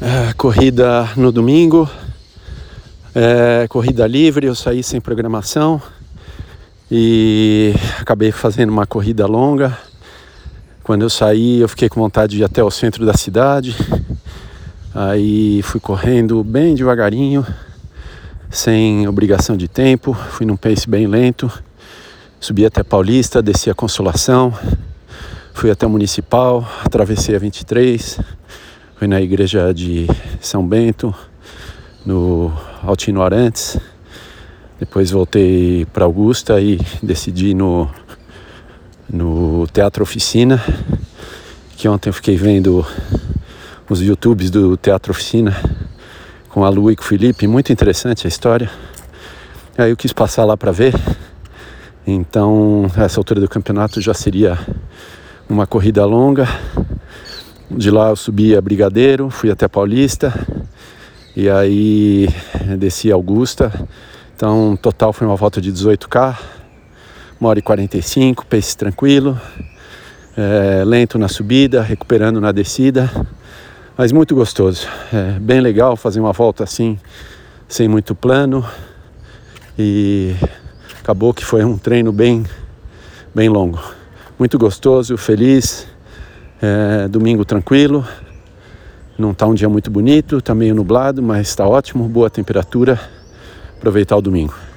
É, corrida no domingo, é, corrida livre, eu saí sem programação e acabei fazendo uma corrida longa. Quando eu saí, eu fiquei com vontade de ir até o centro da cidade. Aí fui correndo bem devagarinho, sem obrigação de tempo, fui num pace bem lento. Subi até Paulista, desci a Consolação, fui até o Municipal, atravessei a 23 Fui na igreja de São Bento, no Altino Arantes. Depois voltei para Augusta e decidi no, no Teatro Oficina, que ontem eu fiquei vendo os YouTubes do Teatro Oficina com a Lu e com o Felipe, muito interessante a história. Aí eu quis passar lá para ver. Então, essa altura do campeonato já seria uma corrida longa de lá eu subi a Brigadeiro, fui até Paulista e aí desci Augusta. Então, total foi uma volta de 18K, uma hora e 45, pace tranquilo, é, lento na subida, recuperando na descida, mas muito gostoso. É bem legal fazer uma volta assim, sem muito plano e acabou que foi um treino bem, bem longo. Muito gostoso, feliz é, domingo tranquilo, não está um dia muito bonito, está meio nublado, mas está ótimo, boa temperatura. Aproveitar o domingo.